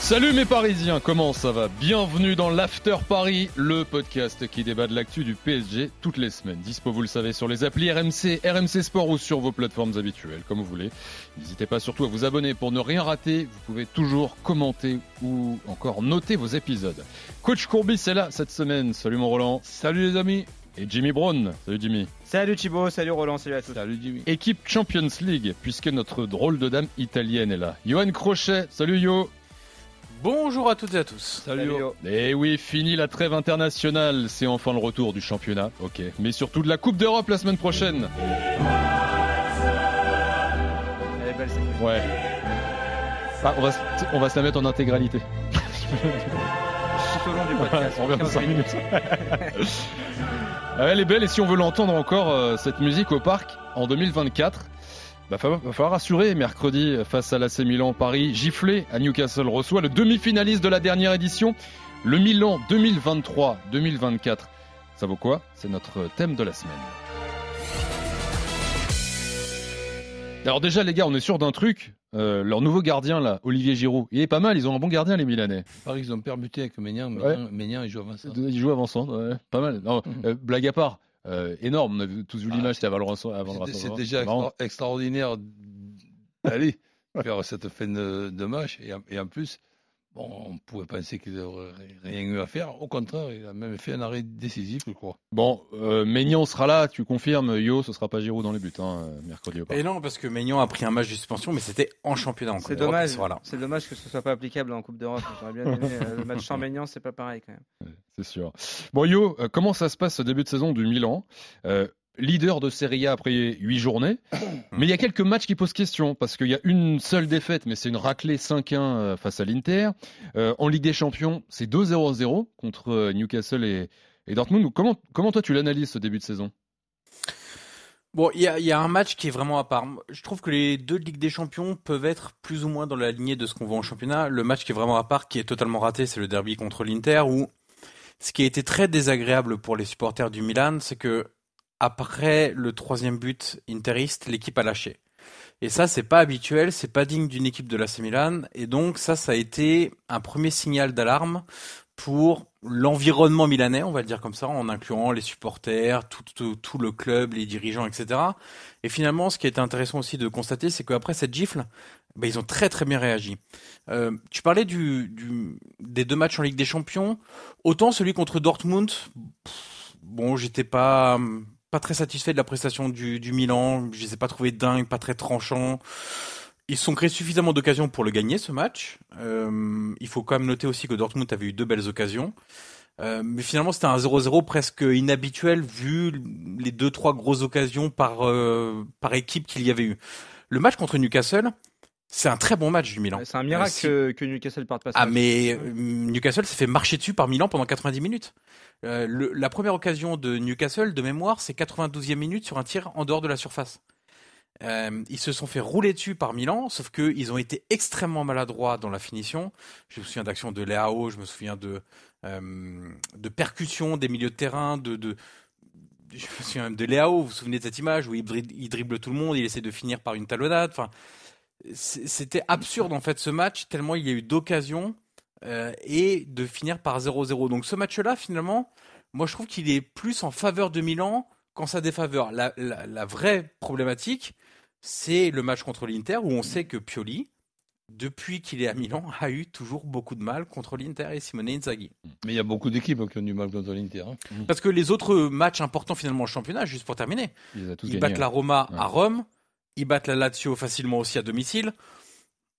Salut mes Parisiens, comment ça va? Bienvenue dans l'After Paris, le podcast qui débat de l'actu du PSG toutes les semaines. Dispo, vous le savez, sur les applis RMC, RMC Sport ou sur vos plateformes habituelles, comme vous voulez. N'hésitez pas surtout à vous abonner pour ne rien rater. Vous pouvez toujours commenter ou encore noter vos épisodes. Coach Courbis est là cette semaine. Salut mon Roland. Salut les amis. Et Jimmy Brown. Salut Jimmy. Salut Thibaut, salut Roland, salut à tous. Salut Jimmy. Équipe Champions League, puisque notre drôle de dame italienne est là. Johan Crochet. Salut Yo. Bonjour à toutes et à tous. Salut. Et oui, fini la trêve internationale. C'est enfin le retour du championnat. Ok. Mais surtout de la Coupe d'Europe la semaine prochaine. Elle est belle cette musique. Ouais. Ah, on, va, se- on va se la mettre en intégralité. Tout au long du podcast. on revient dans aucun 5 bruit. minutes. Ah, Elle est belle et si on veut l'entendre encore, euh, cette musique au parc en 2024, bah, va, va falloir assurer mercredi face à l'AC Milan Paris. Giflé à Newcastle reçoit le demi-finaliste de la dernière édition, le Milan 2023-2024. Ça vaut quoi? C'est notre thème de la semaine. Alors déjà les gars, on est sûr d'un truc. Euh, leur nouveau gardien là, Olivier Giroud, il est pas mal. Ils ont un bon gardien les Milanais. Paris, ils ont permuté avec Ménian. Ouais. Ménian, Ménian, il joue avant ça. Il joue avant ouais, pas mal. Non, euh, blague à part, euh, énorme. On a vu- tous vu Ah, l'image, c'était avant le C'est- déjà extra- extraordinaire d'aller faire cette fin de, de match. Et en plus, bon, on pouvait penser qu'il n'aurait rien eu à faire. Au contraire, il a même fait un arrêt décisif, je crois. Bon, euh, Maignan sera là, tu confirmes, Yo, ce sera pas Giroud dans les buts, hein, mercredi au parc. Et non, parce que Maignan a pris un match de suspension, mais c'était en championnat. en C'est Coupe d'Europe, dommage. C'est dommage que ce soit pas applicable en Coupe d'Europe. J'aurais bien aimé euh, le match sans Maignan, c'est pas pareil quand même. C'est sûr. Bon, Yo, euh, comment ça se passe ce début de saison du Milan? Euh, Leader de Serie A après 8 journées, mais il y a quelques matchs qui posent question parce qu'il y a une seule défaite, mais c'est une raclée 5-1 euh, face à l'Inter. Euh, en Ligue des Champions, c'est 2-0-0 contre euh, Newcastle et, et Dortmund. Comment, comment toi tu l'analyses ce début de saison? Bon, il y a, il y a un match qui est vraiment à part. Je trouve que les deux de Ligue des Champions peuvent être plus ou moins dans la lignée de ce qu'on voit en championnat. Le match qui est vraiment à part, qui est totalement raté, c'est le derby contre l'Inter, où ce qui a été très désagréable pour les supporters du Milan, c'est que après le troisième but interiste, l'équipe a lâché. Et ça, c'est pas habituel, c'est pas digne d'une équipe de l'AC Milan. Et donc, ça, ça a été un premier signal d'alarme pour l'environnement milanais, on va le dire comme ça, en incluant les supporters, tout, le club, les dirigeants, etc. Et finalement, ce qui est intéressant aussi de constater, c'est qu'après cette gifle, ben, ils ont très très bien réagi. Euh, tu parlais du, du, des deux matchs en Ligue des Champions. Autant celui contre Dortmund, bon, j'étais pas pas très satisfait de la prestation du, Milan. Je les ai pas trouvés dingues, pas très tranchants. Ils se sont créés suffisamment d'occasions pour le gagner ce match. Euh, il faut quand même noter aussi que Dortmund avait eu deux belles occasions. Euh, mais finalement, c'était un 0-0 presque inhabituel vu les deux trois grosses occasions par euh, par équipe qu'il y avait eu. Le match contre Newcastle, c'est un très bon match du Milan. C'est un miracle Euh, si- que, que Newcastle parte pas. ah mais euh, Newcastle s'est fait marcher dessus par Milan pendant 90 minutes. Euh, le- la première occasion de Newcastle, de mémoire, c'est 92e minute sur un tir en dehors de la surface. Euh, ils se sont fait rouler dessus par Milan, sauf que ils ont été extrêmement maladroits dans la finition. Je me souviens d'actions de Leao, je me souviens de euh, de percussions des milieux de terrain, de, de je me souviens même de Leao. Vous vous souvenez de cette image où il, dri- il dribble tout le monde, il essaie de finir par une talonnade. Enfin, c'était absurde en fait ce match tellement il y a eu d'occasions euh, et de finir par 0-0. Donc ce match-là, finalement, moi je trouve qu'il est plus en faveur de Milan qu'en sa défaveur. La, la, la vraie problématique, c'est le match contre l'Inter où on sait que Pioli, depuis qu'il est à Milan, a eu toujours beaucoup de mal contre l'Inter et Simone Inzaghi. Mais il y a beaucoup d'équipes qui ont du mal contre l'Inter. hein. Parce que les autres matchs importants finalement au championnat, juste pour terminer, ils battent la hein. Roma Ouais. à Rome Ils battent la Lazio facilement aussi à domicile.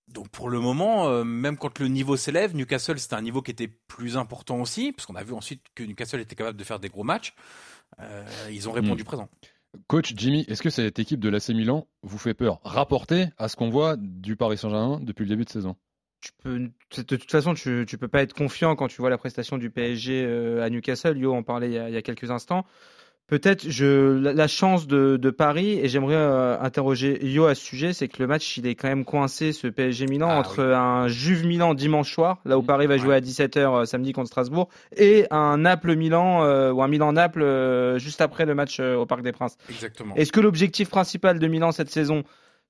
Donc pour le moment, euh, même quand le niveau s'élève, Newcastle c'était un niveau qui était plus important aussi, parce qu'on a vu ensuite que Newcastle était capable de faire des gros matchs. Euh, ils ont répondu Mm. présent. Coach Jimmy, est-ce que cette équipe de l'AC Milan vous fait peur Rapporté à ce qu'on voit du Paris Saint-Germain depuis le début de saison? tu peux, de toute façon, tu, tu peux pas être confiant quand tu vois la prestation du PSG euh, à Newcastle. Yo en parlait il y a, il y a quelques instants. Peut-être je la, la chance de, de Paris et j'aimerais euh, interroger Yo à ce sujet, c'est que le match il est quand même coincé ce PSG Milan Ah entre un Juve Milan dimanche soir, là où Mm, Paris va jouer ouais. à 17h samedi contre Strasbourg, et un Naples Milan euh, ou un Milan Naples euh, juste après le match euh, au Parc des Princes. Exactement. Est-ce que l'objectif principal de Milan cette saison,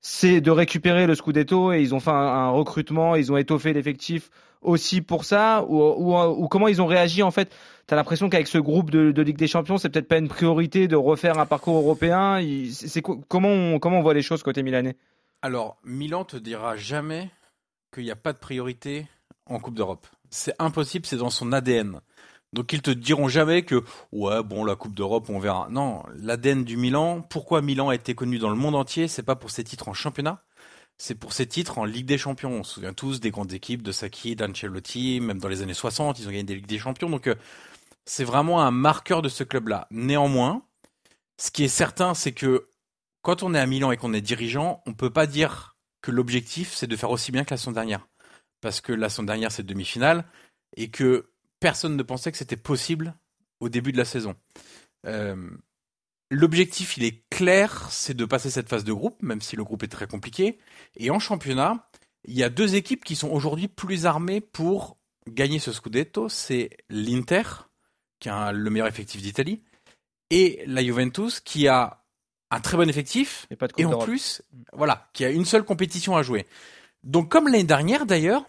c'est de récupérer le Scudetto et ils ont fait un, recrutement, ils ont étoffé l'effectif aussi pour ça ou, comment ils ont réagi en fait? T'as l'impression qu'avec ce groupe de, Ligue des Champions, c'est peut-être pas une priorité de refaire un parcours européen? Comment on, comment on voit les choses côté milanais? Alors, Milan te dira jamais qu'il n'y a pas de priorité en Coupe d'Europe. C'est impossible, c'est dans son ADN. Donc ils te diront jamais que ouais bon la Coupe d'Europe on verra. Non, l'ADN du Milan, pourquoi Milan a été connu dans le monde entier, c'est pas pour ses titres en championnat, c'est pour ses titres en Ligue des Champions. On se souvient tous des grandes équipes de Sacchi, d'Ancelotti, même dans les années 60, ils ont gagné des Ligues des Champions. Donc euh, c'est vraiment un marqueur de ce club-là. Néanmoins, ce qui est certain, c'est que quand on est à Milan et qu'on est dirigeant, on peut pas dire que l'objectif c'est de faire aussi bien que la saison dernière, parce que la saison dernière c'est demi-finale et que personne ne pensait que c'était possible au début de la saison. Euh, L'objectif, il est clair, c'est de passer cette phase de groupe, même si le groupe est très compliqué. Et en championnat, il y a deux équipes qui sont aujourd'hui plus armées pour gagner ce scudetto. C'est l'Inter, qui a le meilleur effectif d'Italie, et la Juventus, qui a un très bon effectif, Et pas de Coupe et en plus, voilà, qui a une seule compétition à jouer. Donc, comme l'année dernière d'ailleurs,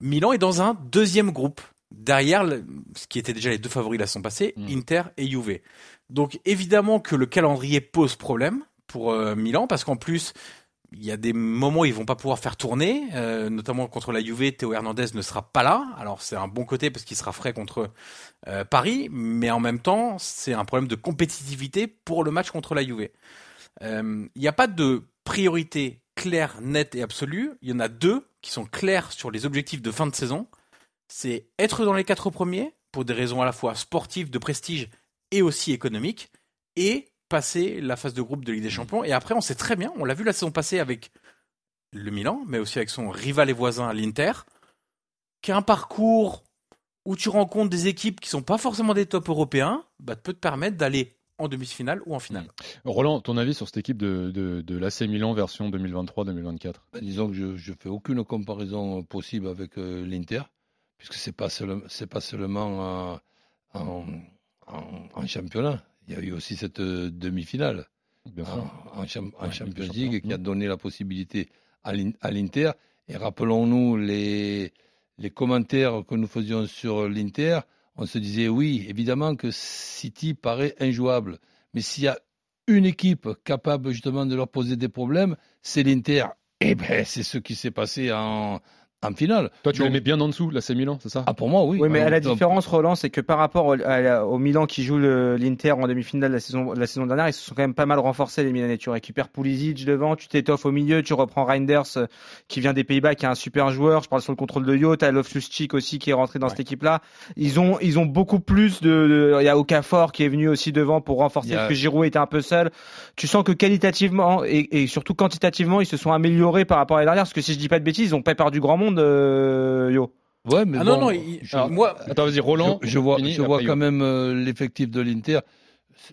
Milan est dans un deuxième groupe. Derrière, ce qui était déjà les deux favoris la saison passée, Mm. Inter et Juve. Donc, évidemment que le calendrier pose problème pour euh, Milan, parce qu'en plus, il y a des moments où ils vont pas pouvoir faire tourner, euh, notamment contre la Juve, Théo Hernandez ne sera pas là. Alors c'est un bon côté parce qu'il sera frais contre euh, Paris, mais en même temps c'est un problème de compétitivité pour le match contre la Juve. Il n'y a pas de priorité claire, nette et absolue. Il y en a deux qui sont clairs sur les objectifs de fin de saison. C'est être dans les quatre premiers pour des raisons à la fois sportives, de prestige et aussi économiques, et passer la phase de groupe de Ligue des Champions. Et après, on sait très bien, on l'a vu la saison passée avec le Milan, mais aussi avec son rival et voisin l'Inter, qui a un parcours où tu rencontres des équipes qui sont pas forcément des tops européens, bah, peut te permettre d'aller en demi-finale ou en finale. Roland, ton avis sur cette équipe de, de, de l'AC Milan version 2023-2024 Ben, disons que je ne fais aucune comparaison possible avec euh, l'Inter, puisque ce n'est pas, seul- pas seulement en, en- en championnat. Il y a eu aussi cette euh, demi-finale Bien en, Ouais, Champions League qui a donné la possibilité à l'In- à l'Inter. Et rappelons-nous les, les commentaires que nous faisions sur l'Inter. On se disait oui, évidemment que City paraît injouable. Mais s'il y a une équipe capable justement de leur poser des problèmes, c'est l'Inter. Et ben c'est ce qui s'est passé en, en finale. Toi, tu Donc- les mets bien en dessous, l'AC Milan, c'est ça? Ah, pour moi, oui. Oui, mais à la Donc, différence, Roland, c'est que par rapport au, à la- au Milan qui joue l'Inter en demi-finale de la saison, la saison dernière, ils se sont quand même pas mal renforcés, les Milanais. Tu récupères Pulisic devant, tu t'étoffes au milieu, tu reprends Reinders, euh, qui vient des Pays-Bas, qui est un super joueur. Je parle sur le contrôle de Yo, t'as Loftus-Cheek aussi qui est rentré dans Ouais. cette équipe-là. Ils ont, ils ont beaucoup plus de, il y a Okafor qui est venu aussi devant pour renforcer, a- parce que Giroud était un peu seul. Tu sens que qualitativement et, et surtout quantitativement, ils se sont améliorés par rapport à l'année dernière, parce que si je dis pas de bêtises, ils ont pas perdu grand monde, euh, Yo. Ouais, mais Ah non, bon, non, il- je- Alors, moi, Attends, vas-y, Roland. je, je vois, fini, je vois Yo. quand même euh, l'effectif de l'Inter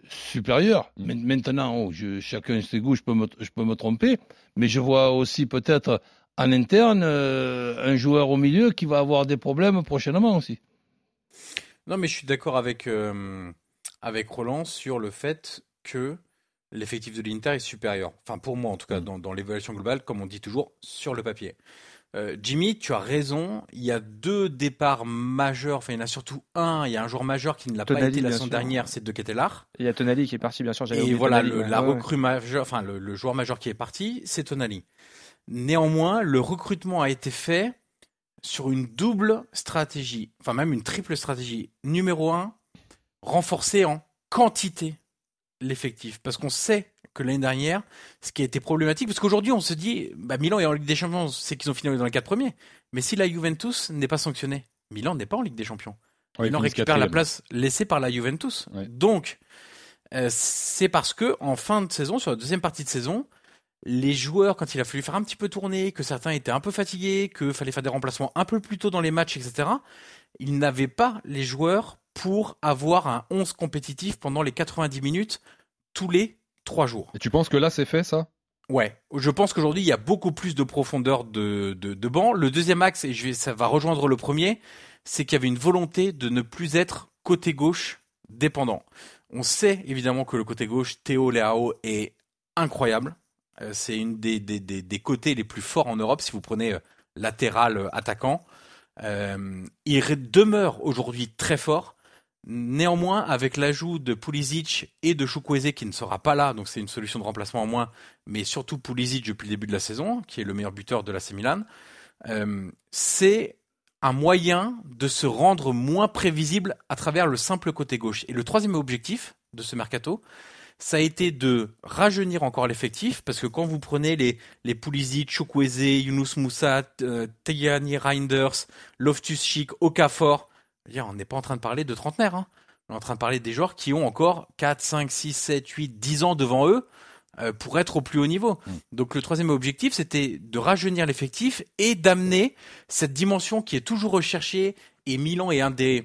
supérieur. Mm. Mais Maintenant, oh, je- chacun ses goûts, je peux, me, je peux me tromper, mais je vois aussi peut-être en interne euh, un joueur au milieu qui va avoir des problèmes prochainement aussi. Non, mais je suis d'accord avec, euh, avec Roland sur le fait que l'effectif de l'Inter est supérieur. Enfin, pour moi, en tout cas, dans, dans l'évaluation globale, comme on dit toujours, sur le papier. Euh, Jimmy, tu as raison. Il y a deux départs majeurs. Enfin, il y en a surtout un. Il y a un joueur majeur qui ne l'a pas été la saison sûr. dernière, c'est De Ketelar. Il y a Tonali qui est parti, bien sûr. Et voilà, Tonali, le- ouais, la recrue majeure, enfin, le, le joueur majeur qui est parti, c'est Tonali. Néanmoins, le recrutement a été fait sur une double stratégie, enfin même une triple stratégie. Numéro un, renforcer en quantité l'effectif. Parce qu'on sait que l'année dernière, ce qui a été problématique, parce qu'aujourd'hui on se dit, bah, Milan est en Ligue des Champions, c'est qu'ils ont fini dans les quatre premiers. Mais si la Juventus n'est pas sanctionnée, Milan n'est pas en Ligue des Champions. Milan récupère la place laissée par la Juventus. Donc, euh, c'est parce que en fin de saison, sur la deuxième partie de saison, les joueurs, quand il a fallu faire un petit peu tourner, que certains étaient un peu fatigués, que fallait faire des remplacements un peu plus tôt dans les matchs, etc., ils n'avaient pas les joueurs pour avoir un 11 compétitif pendant les 90 minutes tous les trois jours. Et tu penses que là, c'est fait, ça? Ouais, je pense qu'aujourd'hui il y a beaucoup plus de profondeur de, de, de banc. Le deuxième axe, et je vais, ça va rejoindre le premier, c'est qu'il y avait une volonté de ne plus être côté gauche dépendant. On sait évidemment que le côté gauche, Théo Leao, est incroyable. Euh, c'est une des, des, des, des, côtés les plus forts en Europe si vous prenez euh, latéral euh, attaquant. Il demeure aujourd'hui très fort. Néanmoins, avec l'ajout de Pulisic et de Chukwueze qui ne sera pas là, donc c'est une solution de remplacement en moins, mais surtout Pulisic depuis le début de la saison, qui est le meilleur buteur de l'AC Milan, euh, c'est un moyen de se rendre moins prévisible à travers le simple côté gauche. Et le troisième objectif de ce mercato, ça a été de rajeunir encore l'effectif, parce que quand vous prenez les, Pulisic, Chukwueze, Yunus Moussa, euh, Reinders, Loftus-Cheek, Okafor, on n'est pas en train de parler de trentenaires, hein. on est en train de parler des joueurs qui ont encore 4, 5, 6, 7, 8, 10 ans devant eux euh, pour être au plus haut niveau. Mm. Donc le troisième objectif, c'était de rajeunir l'effectif et d'amener cette dimension qui est toujours recherchée, et Milan est un des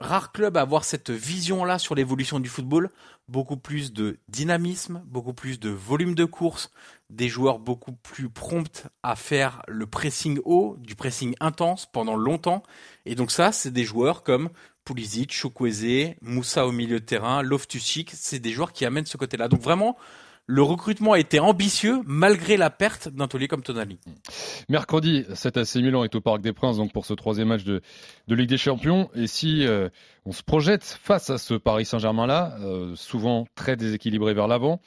rares clubs à avoir cette vision-là sur l'évolution du football, beaucoup plus de dynamisme, beaucoup plus de volume de course, des joueurs beaucoup plus prompts à faire le pressing haut, du pressing intense pendant longtemps. Et donc ça, c'est des joueurs comme Pulisic, Chukwueze, Moussa au milieu de terrain, Loftus-Cheek, c'est des joueurs qui amènent ce côté-là. Donc vraiment, le recrutement a été ambitieux malgré la perte d'un taulier comme Tonali. Mercredi, cet AC Milan est au Parc des Princes donc pour ce troisième match de, de Ligue des Champions. Et si euh, on se projette face à ce Paris Saint-Germain-là, euh, souvent très déséquilibré vers l'avant,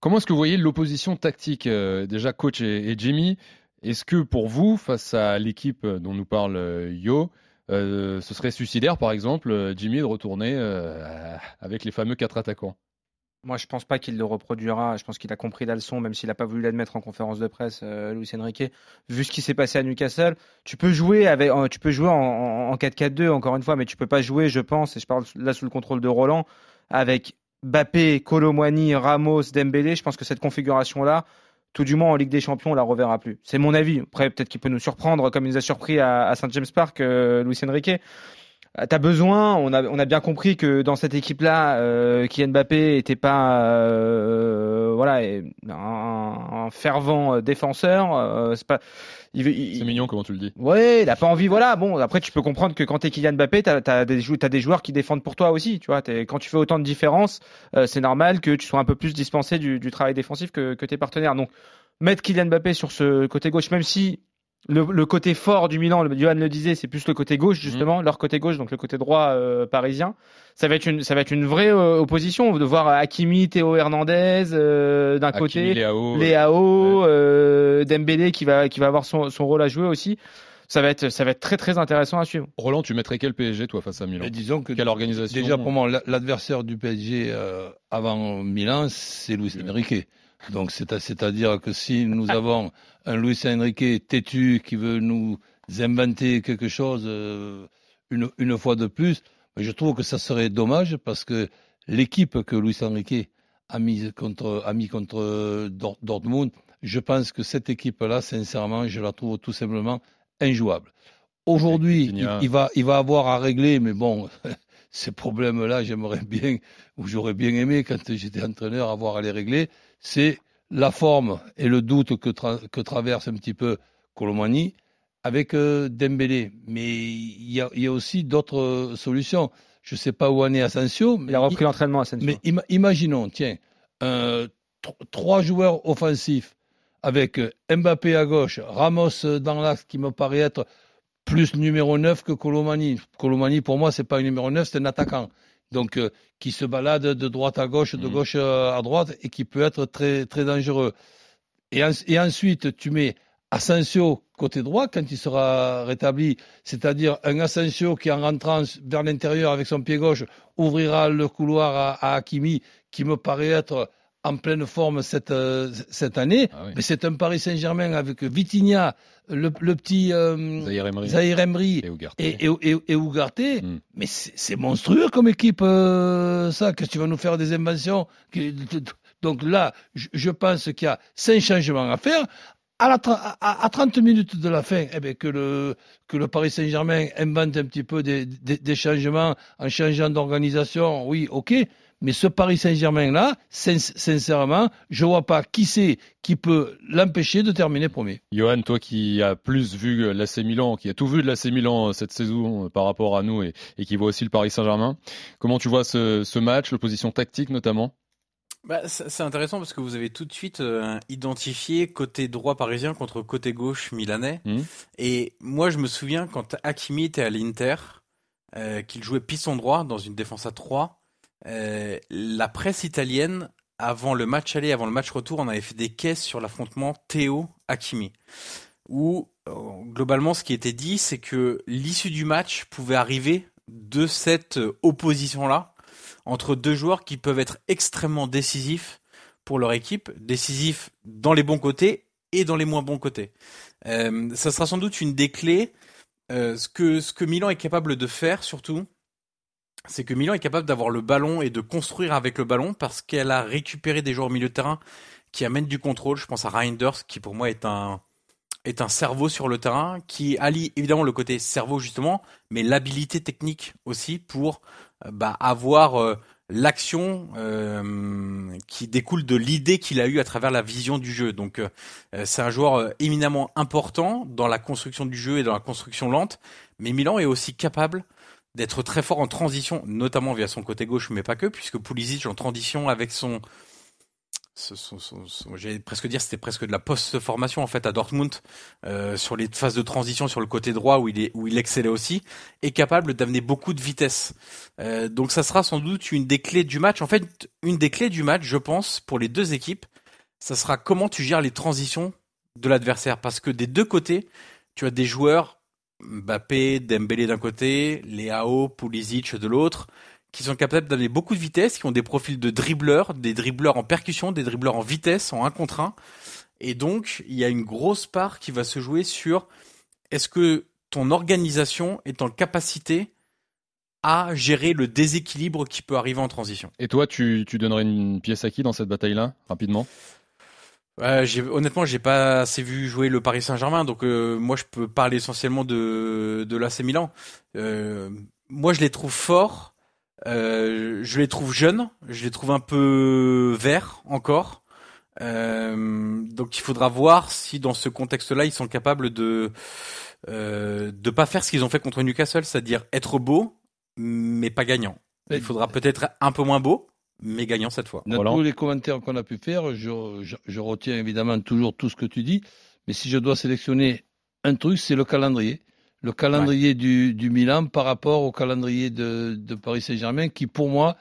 comment est-ce que vous voyez l'opposition tactique euh, Déjà, coach et, et Jimmy, est-ce que pour vous, face à l'équipe dont nous parle Yo, ce serait suicidaire, par exemple, Jimmy, de retourner avec les fameux quatre attaquants? Moi, je pense pas qu'il le reproduira. Je pense qu'il a compris la leçon, même s'il n'a pas voulu l'admettre en conférence de presse, euh, Luis Enrique. Vu ce qui s'est passé à Newcastle, tu peux jouer avec, tu peux jouer en, 4-4-2 encore une fois, mais tu peux pas jouer, je pense, et je parle là sous le contrôle de Roland, avec Bappé, Colomwani, Ramos, Dembélé. Je pense que cette configuration-là, tout du moins en Ligue des Champions, on la reverra plus. C'est mon avis. Après, peut-être qu'il peut nous surprendre, comme il nous a surpris à, à Saint James Park, euh, Luis Enrique. Euh, t'as besoin, on a, on a bien compris que dans cette équipe-là, euh, Kylian Mbappé était pas euh, voilà un, fervent défenseur. Euh, c'est pas. C'est mignon comment tu le dis. Ouais, il a pas envie. Voilà. Bon, après tu peux comprendre que quand t'es Kylian Mbappé, t'as as des, joueurs qui défendent pour toi aussi. Tu vois, quand tu fais autant de différences, euh, c'est normal que tu sois un peu plus dispensé du, du travail défensif que, que tes partenaires. Donc mettre Kylian Mbappé sur ce côté gauche, même si le, côté fort du Milan, Johan le disait, c'est plus le côté gauche justement, mm. leur côté gauche, donc le côté droit euh, parisien. Ça va être une, ça va être une vraie euh, opposition de voir Hakimi, Théo Hernandez euh, d'un côté, Léao, Léao Dembélé qui va, qui va avoir son, son rôle à jouer aussi. Ça va être, ça va être très très intéressant à suivre. Roland, tu mettrais quel PSG toi face à Milan? Disons que quelle organisation Déjà pour moi, l'adversaire du PSG avant Milan, c'est Luis Enrique. Donc c'est-à-dire que si nous avons un Luis Enrique têtu qui veut nous inventer quelque chose euh, une, une, fois de plus, je trouve que ça serait dommage parce que l'équipe que Luis Enrique a mis contre, a mis contre Dortmund, je pense que cette équipe-là, sincèrement, je la trouve tout simplement injouable. Aujourd'hui, il, va, il va avoir à régler, mais bon, ces problèmes-là, j'aimerais bien, ou j'aurais bien aimé quand j'étais entraîneur, avoir à les régler c'est la forme et le doute que, que traverse un petit peu Colomani avec euh, Dembélé. Mais il y a, aussi d'autres solutions. Je ne sais pas où en est Asensio. il a repris l'entraînement, Asensio. Mais imaginons, tiens, trois joueurs offensifs avec Mbappé à gauche, Ramos dans l'axe qui me paraît être plus numéro 9 que Colomani. Colomani, pour moi, c'est pas un numéro 9, c'est un attaquant donc euh, qui se balade de droite à gauche, de mm. gauche euh, à droite, et qui peut être très, très dangereux. Et, et ensuite, tu mets Asensio côté droit quand il sera rétabli, c'est-à-dire un Asensio qui en rentrant vers l'intérieur avec son pied gauche ouvrira le couloir à, à Hakimi, qui me paraît être en pleine forme cette, euh, cette année. Ah oui. Mais c'est un Paris Saint-Germain avec Vitinha, le, le petit euh, Zahir Emery. Zahir Emery Et Ugarte. et, et, et, et Ugarte. Mm. Mais c'est monstrueux comme équipe, euh, ça. Qu'est-ce que tu vas nous faire des inventions Donc là, je, je pense qu'il y a cinq changements à faire. À, la, à, à 30 minutes de la fin, eh ben, que, le, que le Paris Saint-Germain invente un petit peu des, des, des changements en changeant d'organisation, oui, ok. Mais ce Paris Saint-Germain-là, sin- sincèrement, je vois pas qui c'est qui peut l'empêcher de terminer premier. Johan, toi qui as plus vu l'AC Milan, qui a tout vu de l'AC Milan cette saison euh, par rapport à nous et, et qui voit aussi le Paris Saint-Germain, comment tu vois ce, ce match, l'opposition tactique notamment? Bah, c'est intéressant parce que vous avez tout de suite euh, identifié côté droit parisien contre côté gauche milanais. Mhm. Et moi, je me souviens quand Hakimi était à l'Inter, euh, qu'il jouait piston droit dans une défense à 3, euh, la presse italienne, avant le match aller, avant le match retour, on avait fait des caisses sur l'affrontement Théo-Hakimi. Où, euh, globalement, ce qui était dit, c'est que l'issue du match pouvait arriver de cette euh, opposition-là entre deux joueurs qui peuvent être extrêmement décisifs pour leur équipe, décisifs dans les bons côtés et dans les moins bons côtés. Euh, ça sera sans doute une des clés. Ce que Milan est capable de faire surtout, c'est que Milan est capable d'avoir le ballon et de construire avec le ballon parce qu'elle a récupéré des joueurs au milieu de terrain qui amènent du contrôle. Je pense à Reinders qui pour moi est un est un cerveau sur le terrain qui allie évidemment le côté cerveau justement, mais l'habilité technique aussi pour euh, bah, avoir euh, l'action euh, qui découle de l'idée qu'il a eue à travers la vision du jeu. Donc euh, c'est un joueur euh, éminemment important dans la construction du jeu et dans la construction lente, mais Milan est aussi capable d'être très fort en transition, notamment via son côté gauche, mais pas que, puisque Pulisic en transition avec son j'allais presque dire c'était presque de la post-formation en fait à Dortmund euh, sur les phases de transition sur le côté droit où il est où il excellait aussi est capable d'amener beaucoup de vitesse. Euh, donc ça sera sans doute une des clés du match. En fait une des clés du match je pense pour les deux équipes ça sera comment tu gères les transitions de l'adversaire. Parce que des deux côtés tu as des joueurs Mbappé, Dembélé d'un côté, Léao, Pulisic de l'autre, qui sont capables d'amener beaucoup de vitesse, qui ont des profils de dribbleurs, des dribbleurs en percussion, des dribbleurs en vitesse, en un contre un. Et donc, il y a une grosse part qui va se jouer sur est-ce que ton organisation est en capacité à gérer le déséquilibre qui peut arriver en transition. Et toi, tu donnerais une pièce à qui dans cette bataille-là, rapidement? Euh, j'ai, honnêtement, j'ai pas assez vu jouer le Paris Saint-Germain, donc euh, moi je peux parler essentiellement de de l'AC Milan. Euh, moi, je les trouve forts, euh, je les trouve jeunes, je les trouve un peu verts encore. Euh, donc, il faudra voir si dans ce contexte-là, ils sont capables de euh, de pas faire ce qu'ils ont fait contre Newcastle, c'est-à-dire être beau mais pas gagnant. Il faudra peut-être être un peu moins beau, mais gagnant cette fois. Dans Voilà. tous les commentaires qu'on a pu faire, je, je- je retiens évidemment toujours tout ce que tu dis, mais si je dois sélectionner un truc, c'est le calendrier. Le calendrier du, du Milan par rapport au calendrier de, de Paris Saint-Germain, qui pour moi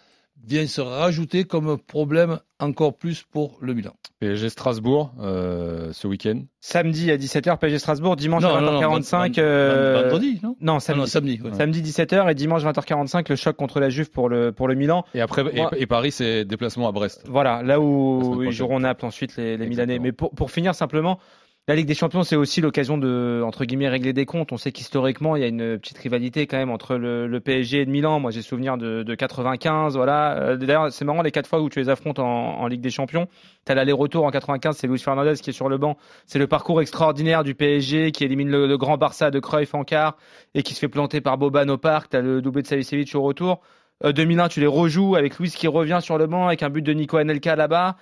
vient se rajouter comme problème encore plus pour le Milan. PSG Strasbourg euh, ce week-end. Samedi à 17h, PSG Strasbourg, dimanche Non, à non, non, 20h45. vend- euh, Vendredi, non Non, Ah samedi. non, samedi. ouais. Samedi 17h et dimanche 20h45, le choc contre la Juve pour le, pour le Milan. Et après, et- Moi- et, Paris, c'est déplacement à Brest. Voilà, là où ils joueront Naples ensuite, les, les Milanais. Mais pour, pour finir simplement, la Ligue des Champions, c'est aussi l'occasion de, entre guillemets, régler des comptes. On sait qu'historiquement, il y a une petite rivalité quand même entre le, le PSG et le Milan. Moi, j'ai souvenir de, de 95, voilà. Euh, D'ailleurs, c'est marrant, les quatre fois où tu les affrontes en, en Ligue des Champions. T'as l'aller-retour en 95, c'est Luis Fernandez qui est sur le banc. C'est le parcours extraordinaire du PSG qui élimine le, le grand Barça de Cruyff en quart et qui se fait planter par Boban au parc. T'as le doublé de Savicevic au retour. Euh, 2001, tu les rejoues avec Luis qui revient sur le banc avec un but de Nico Anelka là-bas.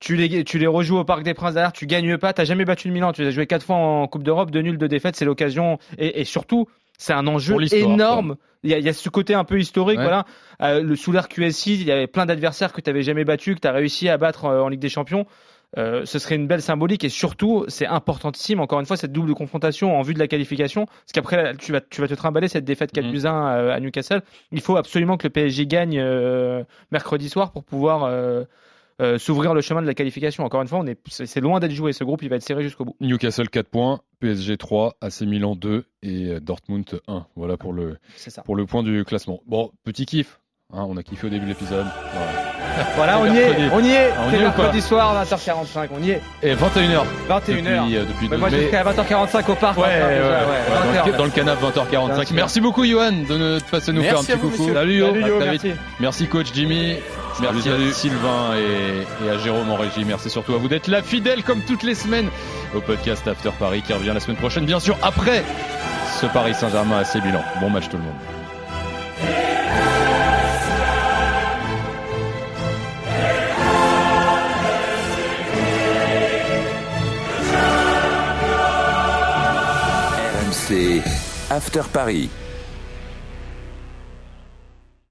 Tu les, tu les rejoues au Parc des Princes derrière, tu gagnes pas, t'as jamais battu le Milan, tu les as joué quatre fois en Coupe d'Europe, deux nuls, deux défaites, c'est l'occasion. Et, et surtout, c'est un enjeu énorme. Il y, a, il y a ce côté un peu historique, Ouais. voilà. Euh, le, sous l'ère QSI, il y avait plein d'adversaires que tu avais jamais battus, que tu as réussi à battre euh, en Ligue des Champions. Euh, ce serait une belle symbolique et surtout, c'est importantissime, encore une fois, cette double confrontation en vue de la qualification. Parce qu'après, tu vas, tu vas te trimballer cette défaite 4 Mhm. buts 1 à, à Newcastle. Il faut absolument que le PSG gagne euh, mercredi soir pour pouvoir euh, euh, s'ouvrir le chemin de la qualification. Encore une fois, on est, c'est loin d'être joué. Ce groupe, il va être serré jusqu'au bout. Newcastle 4 points, PSG 3, AC Milan 2 et euh, Dortmund 1. Voilà pour le, ça. pour le point du classement. Bon, petit kiff. Hein, on a kiffé au début de l'épisode. Voilà, Voilà, on y est, on y est. Ah, on est mercredi soir, 20h45, on y est. Et 21h. 21h. Depuis, euh, depuis moi, mai. jusqu'à 20h45 au parc. Ouais, ouais, déjà, ouais, ouais, dans, le, 20h. dans le canapé 20h45. Bien sûr. Merci beaucoup Johan de, nous- de passer nous Merci faire un vous, petit coucou. Salut Yo, Salut, Yo. Merci coach Jimmy. Merci à Sylvain et, et à Jérôme en régie. Merci surtout à vous d'être là, fidèles comme toutes les semaines au podcast After Paris qui revient la semaine prochaine, bien sûr, après ce Paris Saint-Germain à ses bilans. Bon match tout le monde. RMC After Paris.